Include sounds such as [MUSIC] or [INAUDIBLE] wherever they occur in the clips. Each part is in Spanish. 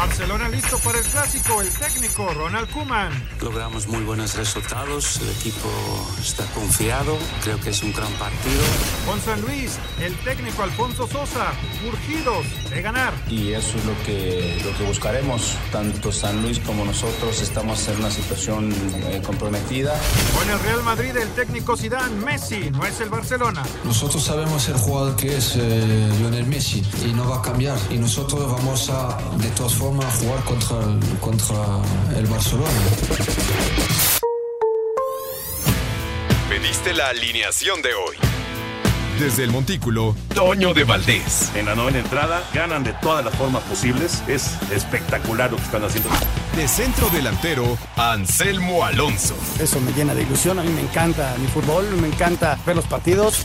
Barcelona listo para el clásico, el técnico Ronald Koeman. Logramos muy buenos resultados, el equipo está confiado, creo que es un gran partido. Con San Luis, el técnico Alfonso Sosa, urgidos de ganar. Y eso es lo que, lo que buscaremos, tanto San Luis como nosotros estamos en una situación eh, comprometida. Con el Real Madrid, el técnico Zidane, Messi, no es el Barcelona. Nosotros sabemos el jugador que es eh, Lionel Messi y no va a cambiar y nosotros vamos a, de todas formas, a jugar contra el, contra el Barcelona. Pediste la alineación de hoy. Desde el Montículo, Toño de Valdés. En la novena entrada ganan de todas las formas posibles. Es espectacular lo que están haciendo. De centro delantero, Anselmo Alonso. Eso me llena de ilusión. A mí me encanta mi fútbol, me encanta ver los partidos.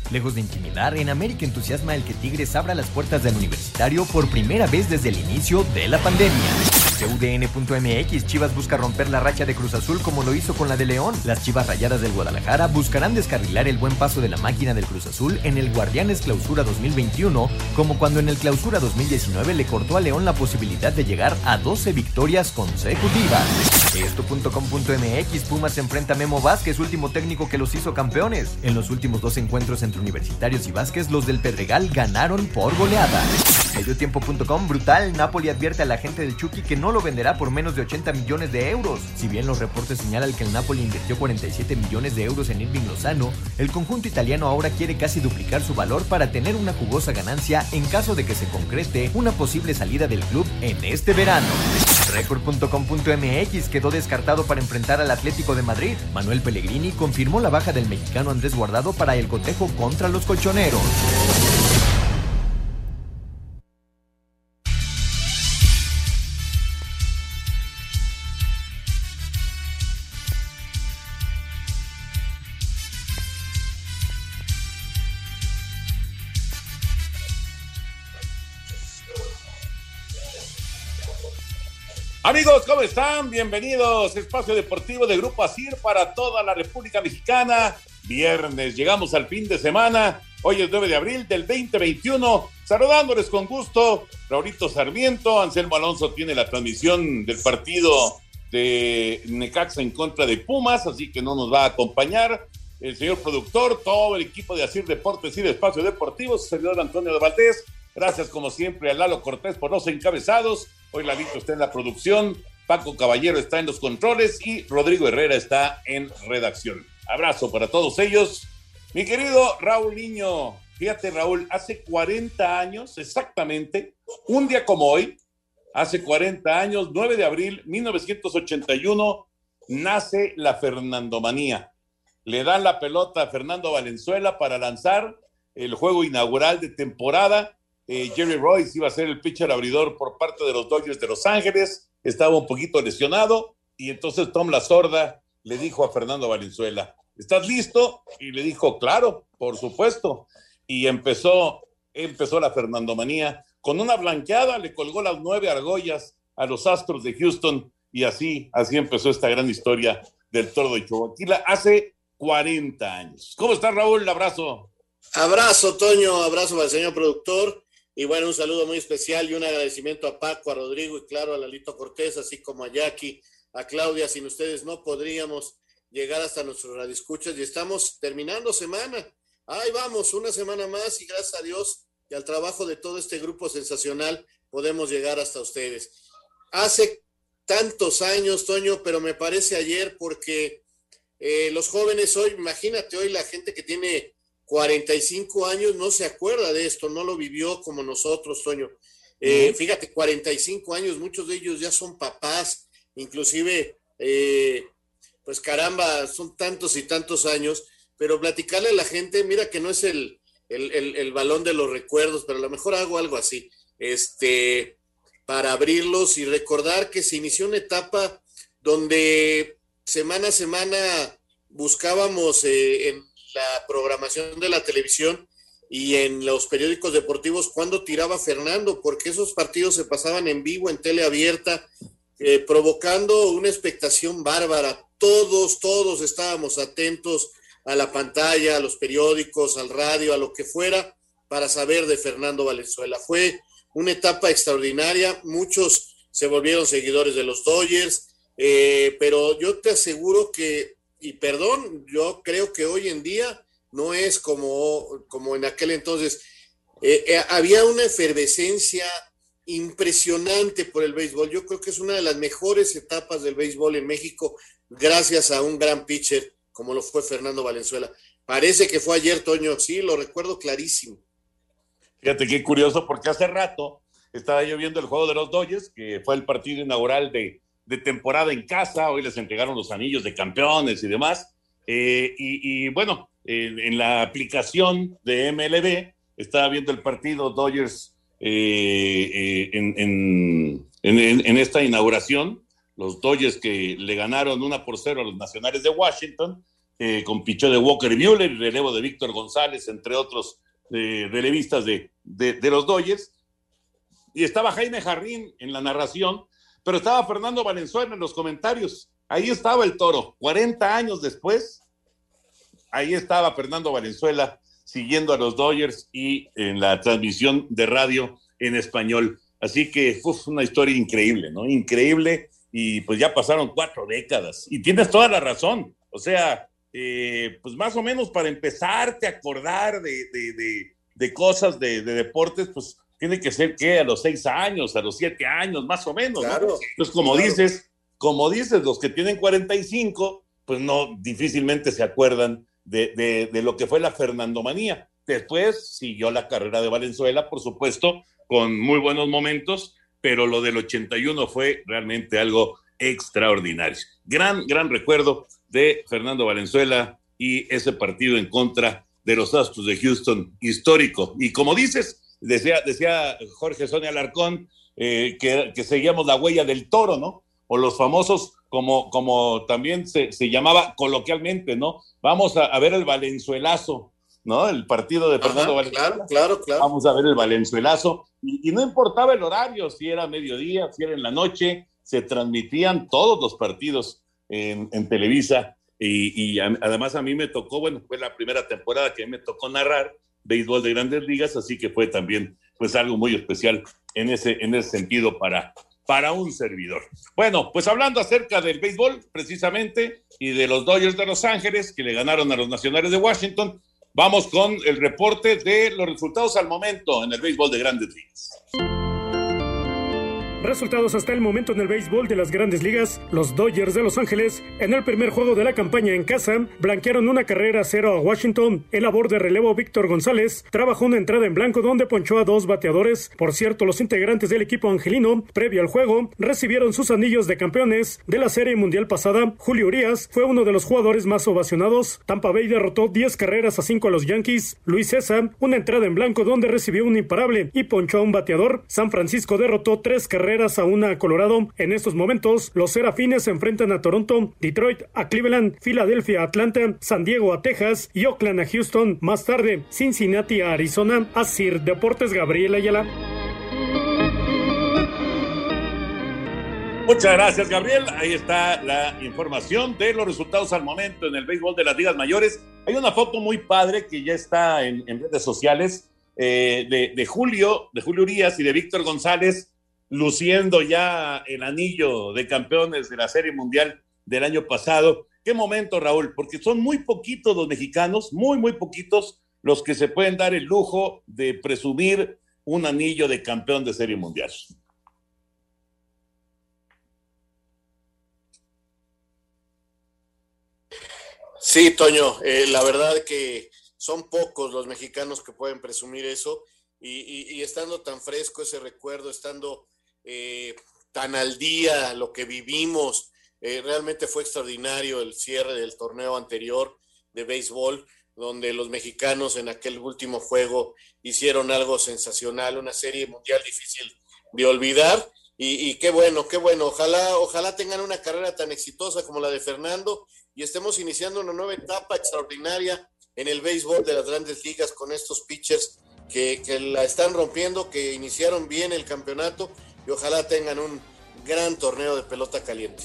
Lejos de intimidar, en América entusiasma el que Tigres abra las puertas del universitario por primera vez desde el inicio de la pandemia. CUDN.mx Chivas busca romper la racha de Cruz Azul como lo hizo con la de León. Las Chivas Rayadas del Guadalajara buscarán descarrilar el buen paso de la máquina del Cruz Azul en el Guardianes Clausura 2021, como cuando en el Clausura 2019 le cortó a León la posibilidad de llegar a 12 victorias consecutivas. Esto.com.mx Pumas enfrenta a Memo Vázquez, último técnico que los hizo campeones. En los últimos dos encuentros entre Universitarios y Vázquez, los del Pedregal ganaron por goleada. Mediotiempo.com Brutal, Napoli advierte a la gente del Chucky que no lo venderá por menos de 80 millones de euros. Si bien los reportes señalan que el Napoli invirtió 47 millones de euros en Irving Lozano, el conjunto italiano ahora quiere casi duplicar su valor para tener una jugosa ganancia en caso de que se concrete una posible salida del club en este verano. Record.com.mx quedó descartado para enfrentar al Atlético de Madrid. Manuel Pellegrini confirmó la baja del mexicano Andrés Guardado para el cotejo contra los colchoneros. Amigos, ¿cómo están? Bienvenidos. Espacio Deportivo de Grupo ASIR para toda la República Mexicana. Viernes, llegamos al fin de semana. Hoy es 9 de abril del 2021. Saludándoles con gusto, Raulito Sarmiento. Anselmo Alonso tiene la transmisión del partido de Necaxa en contra de Pumas, así que no nos va a acompañar. El señor productor, todo el equipo de ASIR Deportes y de Espacio Deportivo, su servidor Antonio de Valdés. Gracias, como siempre, a Lalo Cortés por los encabezados. Hoy Lalito está en la producción, Paco Caballero está en los controles y Rodrigo Herrera está en redacción. Abrazo para todos ellos. Mi querido Raúl Niño, fíjate Raúl, hace 40 años exactamente, un día como hoy, hace 40 años, 9 de abril 1981, nace la Fernandomanía. Le dan la pelota a Fernando Valenzuela para lanzar el juego inaugural de temporada eh, Jerry Royce iba a ser el pitcher abridor por parte de los Dodgers de Los Ángeles, estaba un poquito lesionado y entonces Tom La Sorda le dijo a Fernando Valenzuela, ¿estás listo? Y le dijo, claro, por supuesto. Y empezó, empezó la Fernandomanía. Con una blanqueada le colgó las nueve argollas a los Astros de Houston y así, así empezó esta gran historia del Toro de Chihuahua hace 40 años. ¿Cómo está Raúl? Abrazo. Abrazo, Toño, abrazo para el señor productor. Y bueno, un saludo muy especial y un agradecimiento a Paco, a Rodrigo y claro a Lalito Cortés, así como a Jackie, a Claudia. Sin ustedes no podríamos llegar hasta nuestros radioescuchas y estamos terminando semana. Ahí vamos, una semana más y gracias a Dios y al trabajo de todo este grupo sensacional podemos llegar hasta ustedes. Hace tantos años, Toño, pero me parece ayer porque eh, los jóvenes hoy, imagínate hoy la gente que tiene 45 años no se acuerda de esto, no lo vivió como nosotros, Toño. Eh, fíjate, 45 años, muchos de ellos ya son papás, inclusive, eh, pues caramba, son tantos y tantos años, pero platicarle a la gente, mira que no es el, el, balón de los recuerdos, pero a lo mejor hago algo así, este, para abrirlos y recordar que se inició una etapa donde semana a semana buscábamos eh, en la programación de la televisión y en los periódicos deportivos cuando tiraba Fernando, porque esos partidos se pasaban en vivo, en tele abierta, eh, provocando una expectación bárbara. Todos, todos estábamos atentos a la pantalla, a los periódicos, al radio, a lo que fuera, para saber de Fernando Valenzuela. Fue una etapa extraordinaria, muchos se volvieron seguidores de los Dodgers, eh, pero yo te aseguro que, y perdón, yo creo que hoy en día no es como, como en aquel entonces. Eh, eh, había una efervescencia impresionante por el béisbol. Yo creo que es una de las mejores etapas del béisbol en México, gracias a un gran pitcher como lo fue Fernando Valenzuela. Parece que fue ayer, Toño, sí, lo recuerdo clarísimo. Fíjate qué curioso, porque hace rato estaba yo viendo el juego de los Dodgers, que fue el partido inaugural de, de temporada en casa, hoy les entregaron los anillos de campeones y demás. Eh, y, bueno, en, la aplicación de MLB estaba viendo el partido Dodgers eh, eh, en, en, esta inauguración, los Dodgers que le ganaron una por cero a los Nacionales de Washington, con pichó de Walker Buehler y relevo de Víctor González, entre otros relevistas de, de, de los Dodgers. Y estaba Jaime Jarrín en la narración, pero estaba Fernando Valenzuela en los comentarios. Ahí estaba el toro, 40 años después, ahí estaba Fernando Valenzuela siguiendo a los Dodgers y en la transmisión de radio en español. Así que fue una historia increíble, ¿no? Increíble y pues ya pasaron cuatro décadas. Y tienes toda la razón. O sea, eh, pues más o menos para empezarte a acordar de, de, cosas de, deportes, pues tiene que ser que a los seis años, a los siete años, más o menos. Claro, Entonces, como dices, como dices, los que tienen 45, pues no, difícilmente se acuerdan de, lo que fue la Fernandomanía. Después siguió la carrera de Valenzuela, por supuesto, con muy buenos momentos, pero lo del 81 fue realmente algo extraordinario. Gran, gran recuerdo de Fernando Valenzuela y ese partido en contra de los Astros de Houston, histórico. Y como dices, decía, decía Jorge Sonia Alarcón, eh, que, que seguíamos la huella del toro, ¿no? o los famosos, como, como también se, llamaba coloquialmente, ¿no? Vamos a, ver el Valenzuelazo, ¿no? El partido de Fernando Valenzuela. Claro, claro, claro. Vamos a ver el Valenzuelazo. Y, no importaba el horario, si era mediodía, si era en la noche, se transmitían todos los partidos en, Televisa. Y, además a mí me tocó, bueno, fue la primera temporada que me tocó narrar béisbol de grandes ligas, así que fue también pues algo muy especial en ese, en ese sentido para, para un servidor. Bueno, pues hablando acerca del béisbol, precisamente, y de los Dodgers de Los Ángeles, que le ganaron a los Nacionales de Washington, vamos con el reporte de los resultados al momento en el béisbol de grandes ligas. Resultados hasta el momento en el béisbol de las grandes ligas. Los Dodgers de Los Ángeles, en el primer juego de la campaña en casa, blanquearon una carrera cero a Washington. El labor de relevo Víctor González trabajó una entrada en blanco donde ponchó a dos bateadores. Por cierto, los integrantes del equipo angelino, previo al juego, recibieron sus anillos de campeones de la Serie Mundial pasada. Julio Urias fue uno de los jugadores más ovacionados. Tampa Bay derrotó 10 carreras a 5 a los Yankees. Luis César, una entrada en blanco donde recibió un imparable y ponchó a un bateador. San Francisco derrotó 3 carreras a una Colorado. En estos momentos, los Serafines se enfrentan a Toronto, Detroit a Cleveland, Filadelfia a Atlanta, San Diego a Texas y Oakland a Houston. Más tarde, Cincinnati a Arizona, a Sir Deportes Gabriel Ayala. Muchas gracias, Gabriel. Ahí está la información de los resultados al momento en el béisbol de las ligas mayores. Hay una foto muy padre que ya está en, redes sociales eh, de, de, Julio, de Julio Urias y de Víctor González luciendo ya el anillo de campeones de la Serie Mundial del año pasado. Qué momento, Raúl, porque son muy poquitos los mexicanos, muy, muy poquitos los que se pueden dar el lujo de presumir un anillo de campeón de Serie Mundial. Sí, Toño, eh, la verdad que son pocos los mexicanos que pueden presumir eso y, y estando tan fresco ese recuerdo, estando eh, tan al día lo que vivimos, eh, realmente fue extraordinario el cierre del torneo anterior de béisbol, donde los mexicanos en aquel último juego hicieron algo sensacional, una serie mundial difícil de olvidar. Y, y, qué bueno, qué bueno. Ojalá, ojalá tengan una carrera tan exitosa como la de Fernando y estemos iniciando una nueva etapa extraordinaria en el béisbol de las grandes ligas con estos pitchers que, que la están rompiendo, que iniciaron bien el campeonato y ojalá tengan un gran torneo de pelota caliente.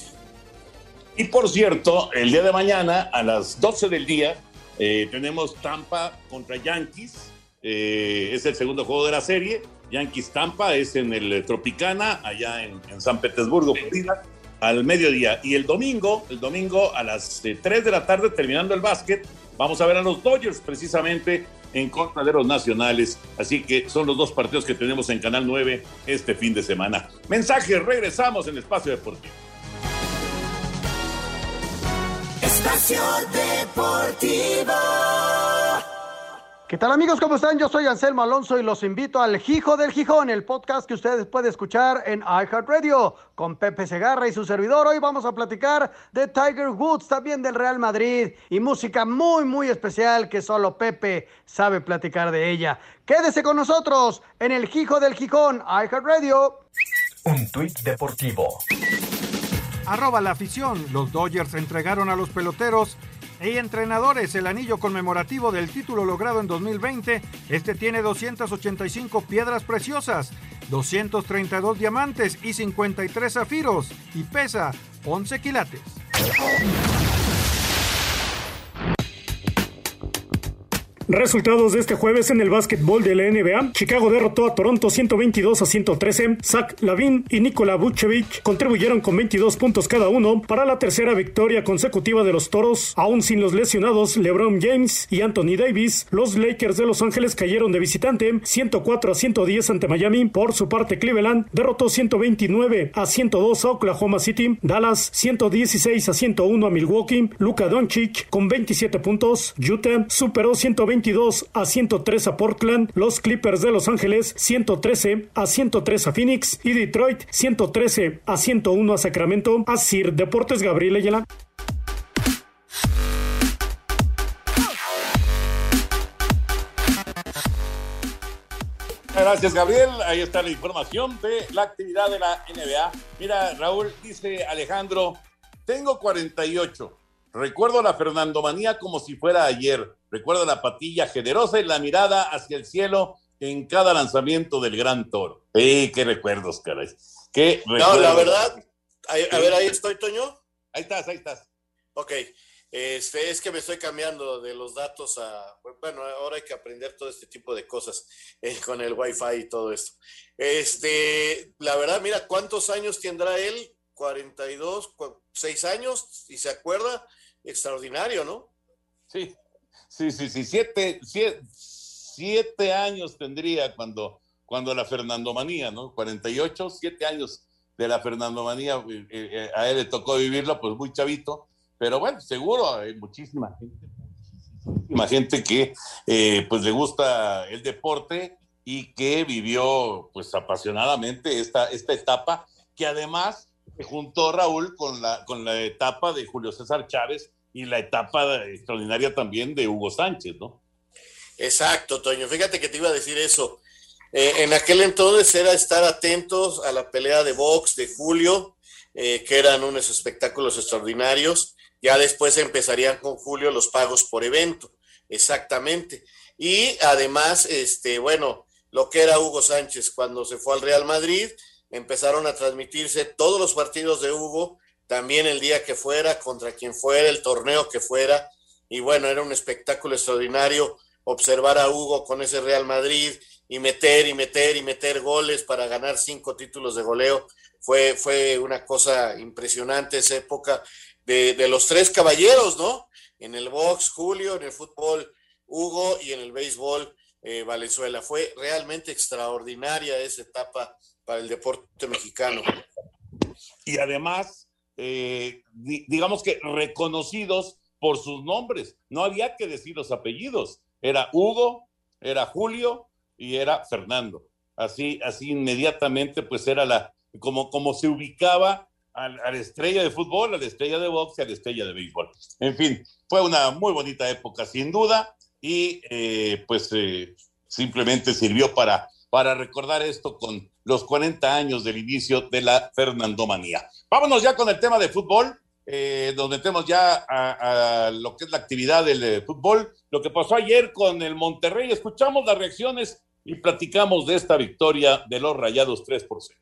Y por cierto, el día de mañana a las 12 del día eh, tenemos Tampa contra Yankees. Eh, es el segundo juego de la serie. Yankees Tampa es en el Tropicana, allá en, San Petersburgo, Florida, al mediodía. Y el domingo, el domingo a las 3 eh, de la tarde, terminando el básquet, vamos a ver a los Dodgers precisamente en contra nacionales. Así que son los dos partidos que tenemos en Canal 9 este fin de semana. Mensaje, regresamos en Espacio Deportivo. Espacio Deportivo. ¿Qué tal amigos? ¿Cómo están? Yo soy Anselmo Alonso y los invito al Hijo del Gijón, el podcast que ustedes pueden escuchar en iHeartRadio con Pepe Segarra y su servidor. Hoy vamos a platicar de Tiger Woods, también del Real Madrid y música muy, muy especial que solo Pepe sabe platicar de ella. Quédese con nosotros en el Hijo del Gijón, iHeartRadio. Un tuit deportivo. Arroba la afición. Los Dodgers entregaron a los peloteros y entrenadores el anillo conmemorativo del título logrado en 2020. Este tiene 285 piedras preciosas, 232 diamantes y 53 zafiros y pesa 11 quilates. Resultados de este jueves en el básquetbol de la NBA. Chicago derrotó a Toronto 122 a 113. Zach Lavin y Nikola Vucevic contribuyeron con 22 puntos cada uno para la tercera victoria consecutiva de los Toros. Aún sin los lesionados LeBron James y Anthony Davis, los Lakers de Los Ángeles cayeron de visitante 104 a 110 ante Miami. Por su parte, Cleveland derrotó 129 a 102 a Oklahoma City. Dallas 116 a 101 a Milwaukee. Luka Doncic con 27 puntos. Utah superó 120 122 a 103 a Portland, los Clippers de Los Ángeles 113 a 103 a Phoenix y Detroit 113 a 101 a Sacramento. A Sir Deportes Gabriel Ayala. Gracias, Gabriel. Ahí está la información de la actividad de la NBA. Mira, Raúl, dice Alejandro, tengo 48. Recuerdo la Fernandomanía como si fuera ayer. Recuerdo la patilla generosa y la mirada hacia el cielo en cada lanzamiento del gran toro. ¡Eh, qué recuerdos, caray! ¿Qué no, la verdad, a, ver, ahí estoy, Toño. Ahí estás, ahí estás. Ok, este, es que me estoy cambiando de los datos a, bueno, ahora hay que aprender todo este tipo de cosas eh, con el wifi y todo esto. Este, la verdad, mira, ¿cuántos años tendrá él? 42, 6 años, y se acuerda, extraordinario, ¿no? Sí, sí, sí, sí, siete, siete, años tendría cuando, cuando la Fernandomanía, ¿no? 48, siete años de la Fernandomanía, eh, eh, a él le tocó vivirla, pues muy chavito, pero bueno, seguro hay muchísima gente, muchísima gente que eh, pues le gusta el deporte y que vivió pues apasionadamente esta, esta etapa, que además juntó Raúl con la, con la etapa de Julio César Chávez, y la etapa extraordinaria también de Hugo Sánchez, ¿no? Exacto, Toño. Fíjate que te iba a decir eso. Eh, en aquel entonces era estar atentos a la pelea de box de Julio, eh, que eran unos espectáculos extraordinarios. Ya después empezarían con Julio los pagos por evento, exactamente. Y además, este, bueno, lo que era Hugo Sánchez cuando se fue al Real Madrid, empezaron a transmitirse todos los partidos de Hugo también el día que fuera, contra quien fuera, el torneo que fuera. Y bueno, era un espectáculo extraordinario observar a Hugo con ese Real Madrid y meter y meter y meter goles para ganar cinco títulos de goleo. Fue, fue una cosa impresionante esa época de, de los tres caballeros, ¿no? En el box, Julio, en el fútbol, Hugo y en el béisbol, eh, Valenzuela. Fue realmente extraordinaria esa etapa para el deporte mexicano. Y además, eh, digamos que reconocidos por sus nombres, no había que decir los apellidos. Era Hugo, era Julio y era Fernando. Así, así inmediatamente, pues era la, como, como se ubicaba a, la estrella de fútbol, a la estrella de box y a la estrella de béisbol. En fin, fue una muy bonita época, sin duda, y eh, pues eh, simplemente sirvió para, para recordar esto con los 40 años del inicio de la Fernandomanía. Vámonos ya con el tema de fútbol. Eh, donde tenemos ya a, lo que es la actividad del fútbol, lo que pasó ayer con el Monterrey. Escuchamos las reacciones y platicamos de esta victoria de los Rayados 3 por 0.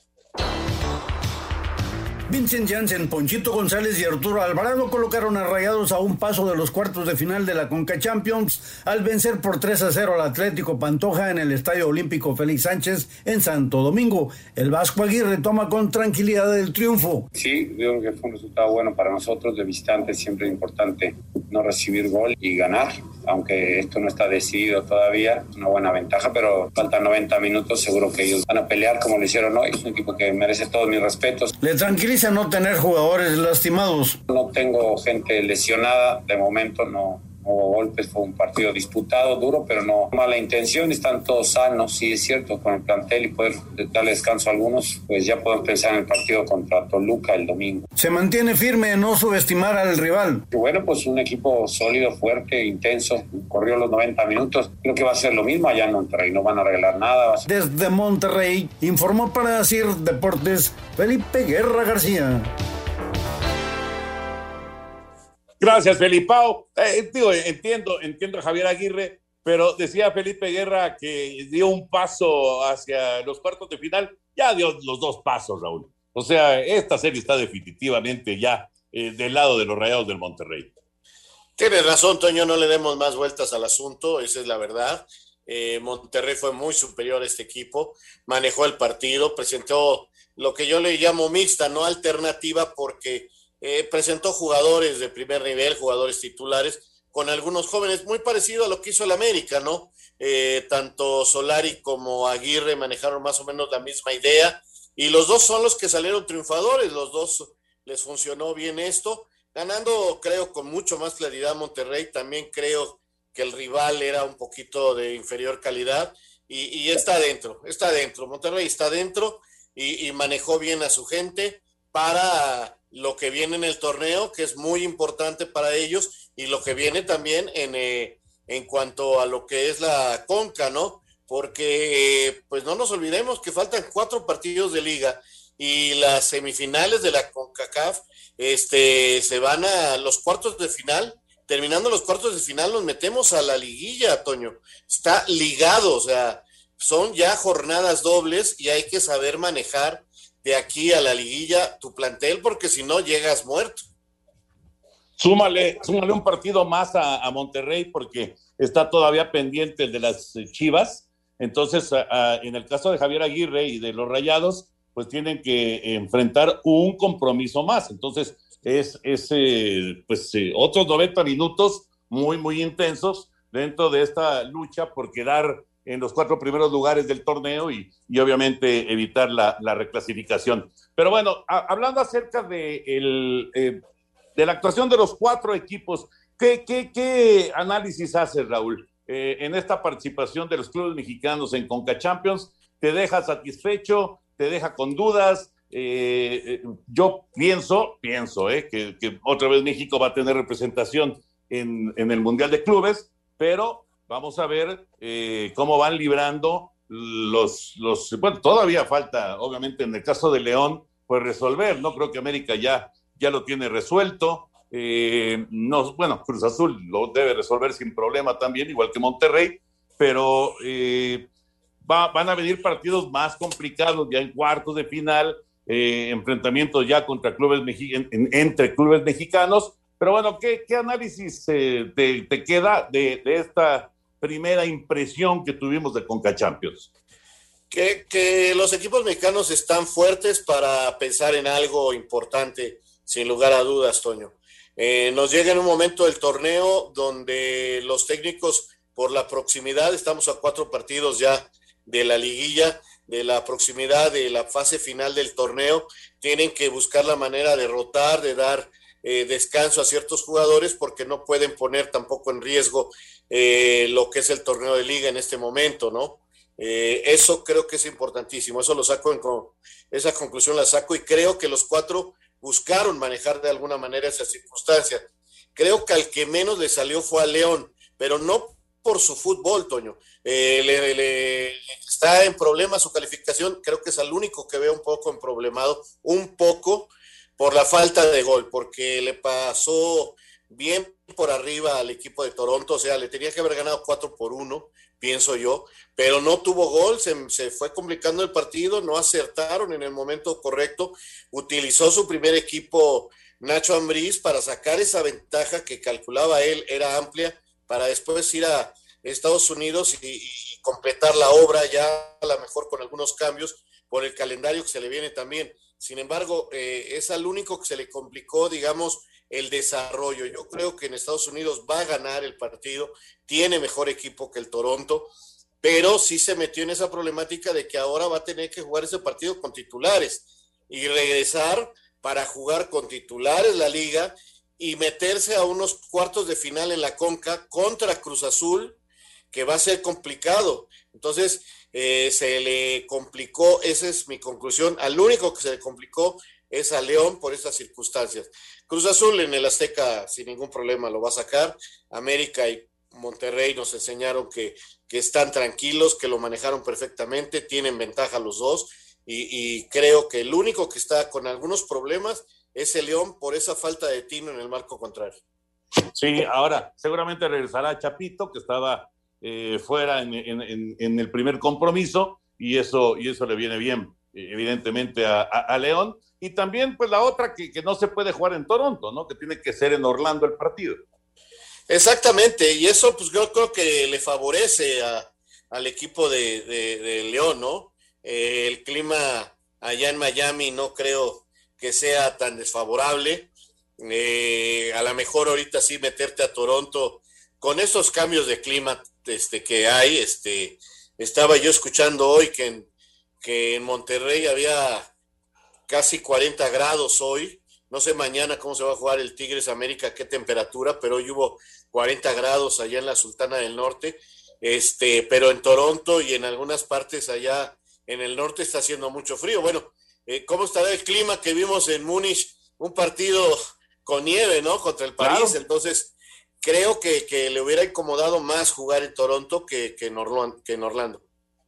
Vincent Janssen, Ponchito González y Arturo Alvarado colocaron a Rayados a un paso de los cuartos de final de la Conca Champions al vencer por 3 a 0 al Atlético Pantoja en el Estadio Olímpico Félix Sánchez en Santo Domingo. El Vasco Aguirre toma con tranquilidad el triunfo. Sí, creo que fue un resultado bueno para nosotros de visitantes, siempre es importante no recibir gol y ganar, aunque esto no está decidido todavía, una buena ventaja, pero faltan 90 minutos, seguro que ellos van a pelear como lo hicieron hoy, es un equipo que merece todos mis respetos. Le tranquiliza no tener jugadores lastimados? No tengo gente lesionada, de momento no, hubo golpes, fue un partido disputado, duro, pero no mala intención, están todos sanos, sí es cierto, con el plantel y poder darle descanso a algunos, pues ya podemos pensar en el partido contra Toluca el domingo. Se mantiene firme en no subestimar al rival. bueno, pues un equipo sólido, fuerte, intenso, corrió los 90 minutos, creo que va a ser lo mismo allá en Monterrey, no van a arreglar nada. Desde Monterrey, informó para decir Deportes Felipe Guerra García. Gracias, Felipao. Eh, digo, entiendo, entiendo a Javier Aguirre, pero decía Felipe Guerra que dio un paso hacia los cuartos de final. Ya dio los dos pasos, Raúl. O sea, esta serie está definitivamente ya eh, del lado de los Rayados del Monterrey. Tienes razón, Toño, no le demos más vueltas al asunto, esa es la verdad. Eh, Monterrey fue muy superior a este equipo, manejó el partido, presentó lo que yo le llamo mixta, no alternativa, porque eh, presentó jugadores de primer nivel, jugadores titulares, con algunos jóvenes, muy parecido a lo que hizo el América, ¿no? Eh, tanto Solari como Aguirre manejaron más o menos la misma idea, y los dos son los que salieron triunfadores, los dos les funcionó bien esto, ganando creo con mucho más claridad Monterrey, también creo que el rival era un poquito de inferior calidad, y, está dentro, está dentro, Monterrey está dentro y manejó bien a su gente para lo que viene en el torneo, que es muy importante para ellos, y lo que viene también en, eh, en cuanto a lo que es la Conca, ¿no? Porque, pues no nos olvidemos que faltan cuatro partidos de liga y las semifinales de la CONCACAF este, se van a los cuartos de final. Terminando los cuartos de final, nos metemos a la liguilla, Toño. Está ligado, o sea, son ya jornadas dobles y hay que saber manejar de aquí a la liguilla tu plantel, porque si no llegas muerto. Súmale, súmale un partido más a, Monterrey porque está todavía pendiente el de las eh, Chivas. Entonces, en el caso de Javier Aguirre y de los Rayados, pues tienen que enfrentar un compromiso más. Entonces, es, es eh, pues eh, otros 90 minutos muy, muy intensos dentro de esta lucha por quedar en los cuatro primeros lugares del torneo y, obviamente evitar la, reclasificación. Pero bueno, hablando acerca de, el, eh, de la actuación de los cuatro equipos, ¿qué, qué, qué análisis haces, Raúl, eh, en esta participación de los clubes mexicanos en Conca Champions? ¿Te deja satisfecho? ¿Te deja con dudas? Eh, yo pienso, pienso, que, que, otra vez México va a tener representación en, en el Mundial de Clubes, pero Vamos a ver eh, cómo van librando los, los, bueno, todavía falta, obviamente, en el caso de León, pues resolver, ¿no? Creo que América ya, ya lo tiene resuelto. Eh, no, bueno, Cruz Azul lo debe resolver sin problema también, igual que Monterrey, pero eh, van a venir partidos más complicados ya en cuartos de final, enfrentamientos ya contra clubes entre clubes mexicanos. Pero bueno, ¿qué, qué análisis te, te, queda de esta primera impresión que tuvimos de Conca Champions? Que, los equipos mexicanos están fuertes para pensar en algo importante, sin lugar a dudas, Toño. Eh, nos llega en un momento del torneo donde los técnicos, por la proximidad, estamos a cuatro partidos ya de la liguilla, de la proximidad de la fase final del torneo, tienen que buscar la manera de rotar, de dar eh, descanso a ciertos jugadores porque no pueden poner tampoco en riesgo eh, lo que es el torneo de liga en este momento, ¿no? Eh, eso creo que es importantísimo, eso lo saco en, esa conclusión la saco y creo que los cuatro buscaron manejar de alguna manera esa circunstancia. Creo que al que menos le salió fue a León, pero no por su fútbol, Toño. le, está en problema su calificación, creo que es el único que veo un poco en problemado, un poco, por la falta de gol, porque le pasó bien por arriba al equipo de Toronto, o sea, le tenía que haber ganado 4 por 1, pienso yo, pero no tuvo gol, se, se, fue complicando el partido, no acertaron en el momento correcto, utilizó su primer equipo Nacho Ambriz para sacar esa ventaja que calculaba él era amplia, para después ir a Estados Unidos y, y completar la obra ya a lo mejor con algunos cambios por el calendario que se le viene también. Sin embargo, eh, es al único que se le complicó, digamos, el desarrollo. Yo creo que en Estados Unidos va a ganar el partido, tiene mejor equipo que el Toronto, pero sí se metió en esa problemática de que ahora va a tener que jugar ese partido con titulares y regresar para jugar con titulares la liga y meterse a unos cuartos de final en la Conca contra Cruz Azul, que va a ser complicado. Entonces, eh, se le complicó, esa es mi conclusión, al único que se le complicó es a León por estas circunstancias. Cruz Azul en el Azteca sin ningún problema lo va a sacar. América y Monterrey nos enseñaron que, que están tranquilos, que lo manejaron perfectamente, tienen ventaja los dos y, y, creo que el único que está con algunos problemas es el León por esa falta de tino en el marco contrario. Sí, ahora seguramente regresará Chapito, que estaba eh, fuera en, el primer compromiso y eso, y eso le viene bien, evidentemente, a, León. Y también, pues la otra que, no se puede jugar en Toronto, ¿no? Que tiene que ser en Orlando el partido. Exactamente, y eso pues yo creo que le favorece a, al equipo de León, ¿no? Eh, el clima allá en Miami no creo que sea tan desfavorable. Eh, a lo mejor ahorita sí meterte a Toronto con esos cambios de clima este, que hay, este, estaba yo escuchando hoy que en, que en Monterrey había casi 40 grados hoy. No sé mañana cómo se va a jugar el Tigres América, qué temperatura, pero hoy hubo 40 grados allá en la Sultana del Norte. Este, pero en Toronto y en algunas partes allá en el norte está haciendo mucho frío. Bueno, eh, ¿cómo estará el clima que vimos en Múnich? Un partido con nieve, ¿no? Contra el París. Claro. Entonces, creo que, que, le hubiera incomodado más jugar en Toronto que, que, en Orlando, que en Orlando.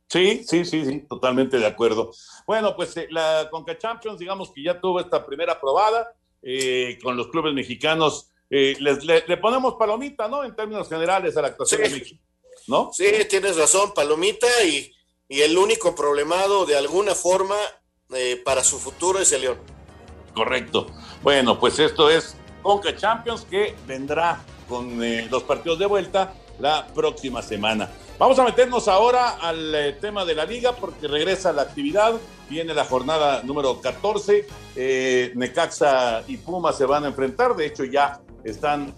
Sí, sí, sí, sí, totalmente de acuerdo. Bueno, pues eh, la Conca Champions, digamos que ya tuvo esta primera probada eh, con los clubes mexicanos. Eh, les, le, le, ponemos palomita, ¿no? En términos generales a la actuación sí. de México, ¿no? Sí, tienes razón, palomita y, y el único problemado de alguna forma eh, para su futuro es el León. Correcto. Bueno, pues esto es Conca Champions que vendrá con eh, los partidos de vuelta la próxima semana. Vamos a meternos ahora al eh, tema de la liga porque regresa la actividad, viene la jornada número 14, eh, Necaxa y Puma se van a enfrentar, de hecho ya están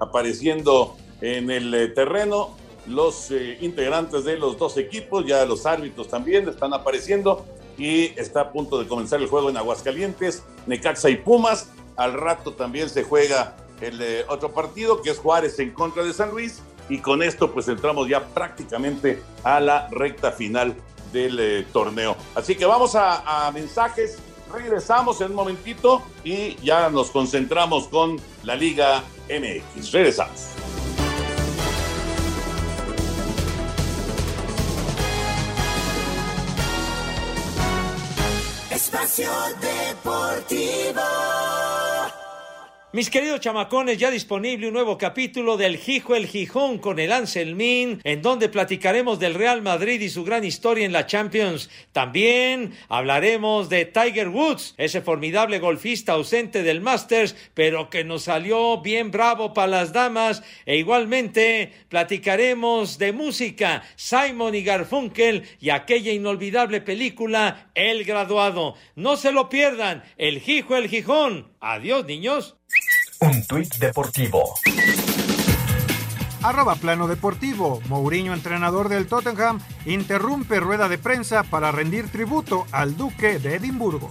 apareciendo en el terreno los integrantes de los dos equipos, ya los árbitros también están apareciendo. Y está a punto de comenzar el juego en Aguascalientes, Necaxa y Pumas, al rato también se juega el otro partido que es Juárez en contra de San Luis y con esto pues entramos ya prácticamente a la recta final del eh, torneo. Así que vamos a, a, mensajes, regresamos en un momentito y ya nos concentramos con la Liga MX. Regresamos. Espacio Deportivo. Mis queridos chamacones, ya disponible un nuevo capítulo del Gijo el Gijón con el Anselmín, en donde platicaremos del Real Madrid y su gran historia en la Champions. También hablaremos de Tiger Woods, ese formidable golfista ausente del Masters, pero que nos salió bien bravo para las damas. E igualmente platicaremos de música, Simon y Garfunkel y aquella inolvidable película El Graduado. No se lo pierdan, el Gijo el Gijón. Adiós, niños. Un tuit deportivo. Arroba plano deportivo. Mourinho, entrenador del Tottenham, interrumpe rueda de prensa para rendir tributo al duque de Edimburgo.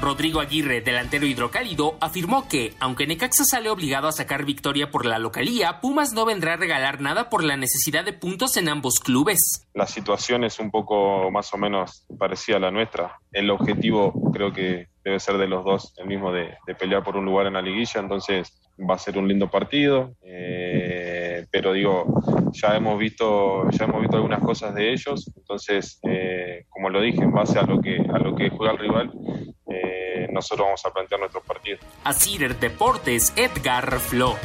Rodrigo Aguirre, delantero hidrocálido, afirmó que, aunque Necaxa sale obligado a sacar victoria por la localía, Pumas no vendrá a regalar nada por la necesidad de puntos en ambos clubes. La situación es un poco más o menos parecida a la nuestra. El objetivo creo que debe ser de los dos el mismo de, pelear por un lugar en la liguilla, entonces va a ser un lindo partido. Eh, pero digo, ya hemos visto, ya hemos visto algunas cosas de ellos, entonces eh, como lo dije, en base a lo que, a lo que juega el rival, eh, nosotros vamos a plantear nuestro partido. A Cider Deportes, Edgar Flores.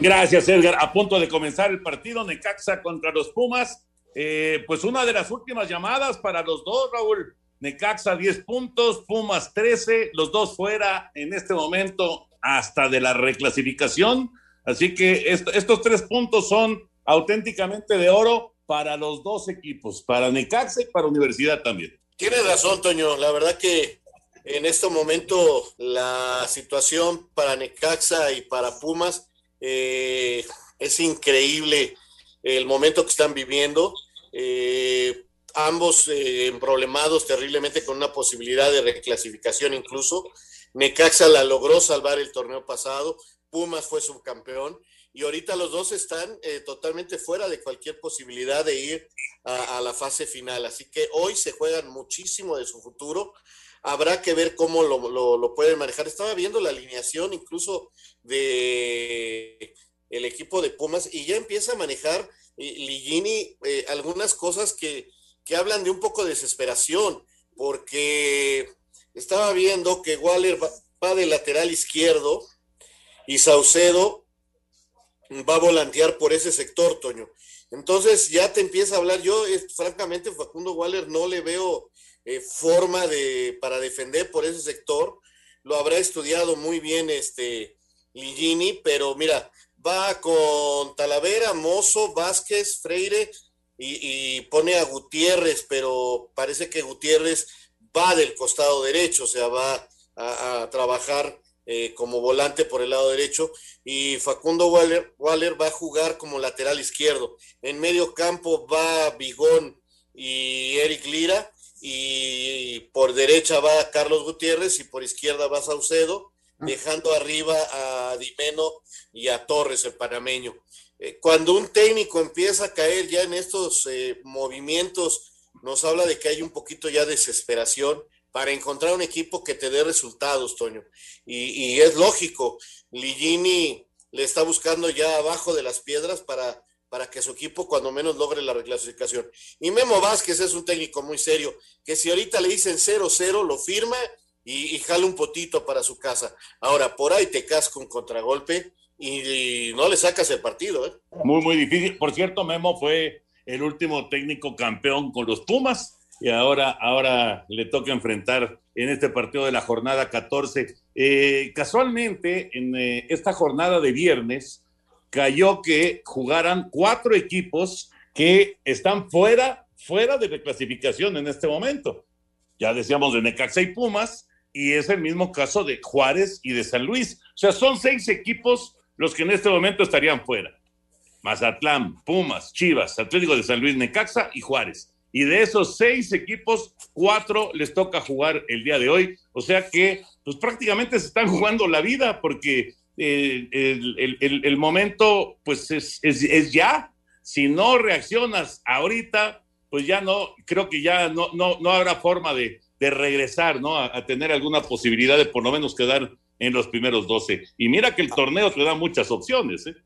Gracias, Edgar. A punto de comenzar el partido Necaxa contra los Pumas. Eh, pues una de las últimas llamadas para los dos, Raúl. Necaxa 10 puntos, Pumas 13, los dos fuera en este momento hasta de la reclasificación. Así que estos tres puntos son auténticamente de oro para los dos equipos, para Necaxa y para Universidad también. Tienes razón, Toño. La verdad que en este momento la situación para Necaxa y para Pumas eh, es increíble el momento que están viviendo. Eh, ambos eh, problemados terriblemente con una posibilidad de reclasificación incluso. Necaxa la logró salvar el torneo pasado, Pumas fue subcampeón y ahorita los dos están eh, totalmente fuera de cualquier posibilidad de ir a, la fase final. Así que hoy se juegan muchísimo de su futuro. Habrá que ver cómo lo, pueden manejar. Estaba viendo la alineación incluso de el equipo de Pumas y ya empieza a manejar eh, Ligini eh, algunas cosas que, que hablan de un poco de desesperación, porque estaba viendo que Waller va de lateral izquierdo y Saucedo va a volantear por ese sector, Toño. Entonces ya te empieza a hablar. Yo, francamente, Facundo Waller no le veo eh, forma de para defender por ese sector. Lo habrá estudiado muy bien este Ligini, pero mira, va con Talavera, Mozo, Vázquez, Freire y, pone a Gutiérrez, pero parece que Gutiérrez va del costado derecho, o sea, va a trabajar eh, como volante por el lado derecho y Facundo Waller, Waller, va a jugar como lateral izquierdo. En medio campo va Bigón y Eric Lira y por derecha va Carlos Gutiérrez y por izquierda va Saucedo, ah. dejando arriba a Dimeno y a Torres, el panameño. Eh, cuando un técnico empieza a caer ya en estos eh, movimientos, nos habla de que hay un poquito ya de desesperación para encontrar un equipo que te dé resultados, Toño. Y, es lógico, Ligini le está buscando ya abajo de las piedras para, para que su equipo cuando menos logre la reclasificación. Y Memo Vázquez es un técnico muy serio, que si ahorita le dicen 0-0, lo firma y, y jala un potito para su casa. Ahora, por ahí te casca un contragolpe y, no le sacas el partido. ¿eh? Muy, muy difícil. Por cierto, Memo fue el último técnico campeón con los Pumas y ahora, ahora le toca enfrentar en este partido de la jornada 14. Eh, casualmente, en eh, esta jornada de viernes, cayó que jugaran cuatro equipos que están fuera, fuera de reclasificación en este momento. Ya decíamos de Necaxa y Pumas, y es el mismo caso de Juárez y de San Luis. O sea, son seis equipos los que en este momento estarían fuera. Mazatlán, Pumas, Chivas, Atlético de San Luis, Necaxa y Juárez y de esos seis equipos, cuatro les toca jugar el día de hoy. O sea que, pues prácticamente se están jugando la vida porque eh, el, momento, pues es, es, ya. Si no reaccionas ahorita, pues ya no, creo que ya no, no, no habrá forma de, de regresar, ¿no? A, a, tener alguna posibilidad de por lo menos quedar en los primeros 12. Y mira que el torneo te da muchas opciones, ¿eh?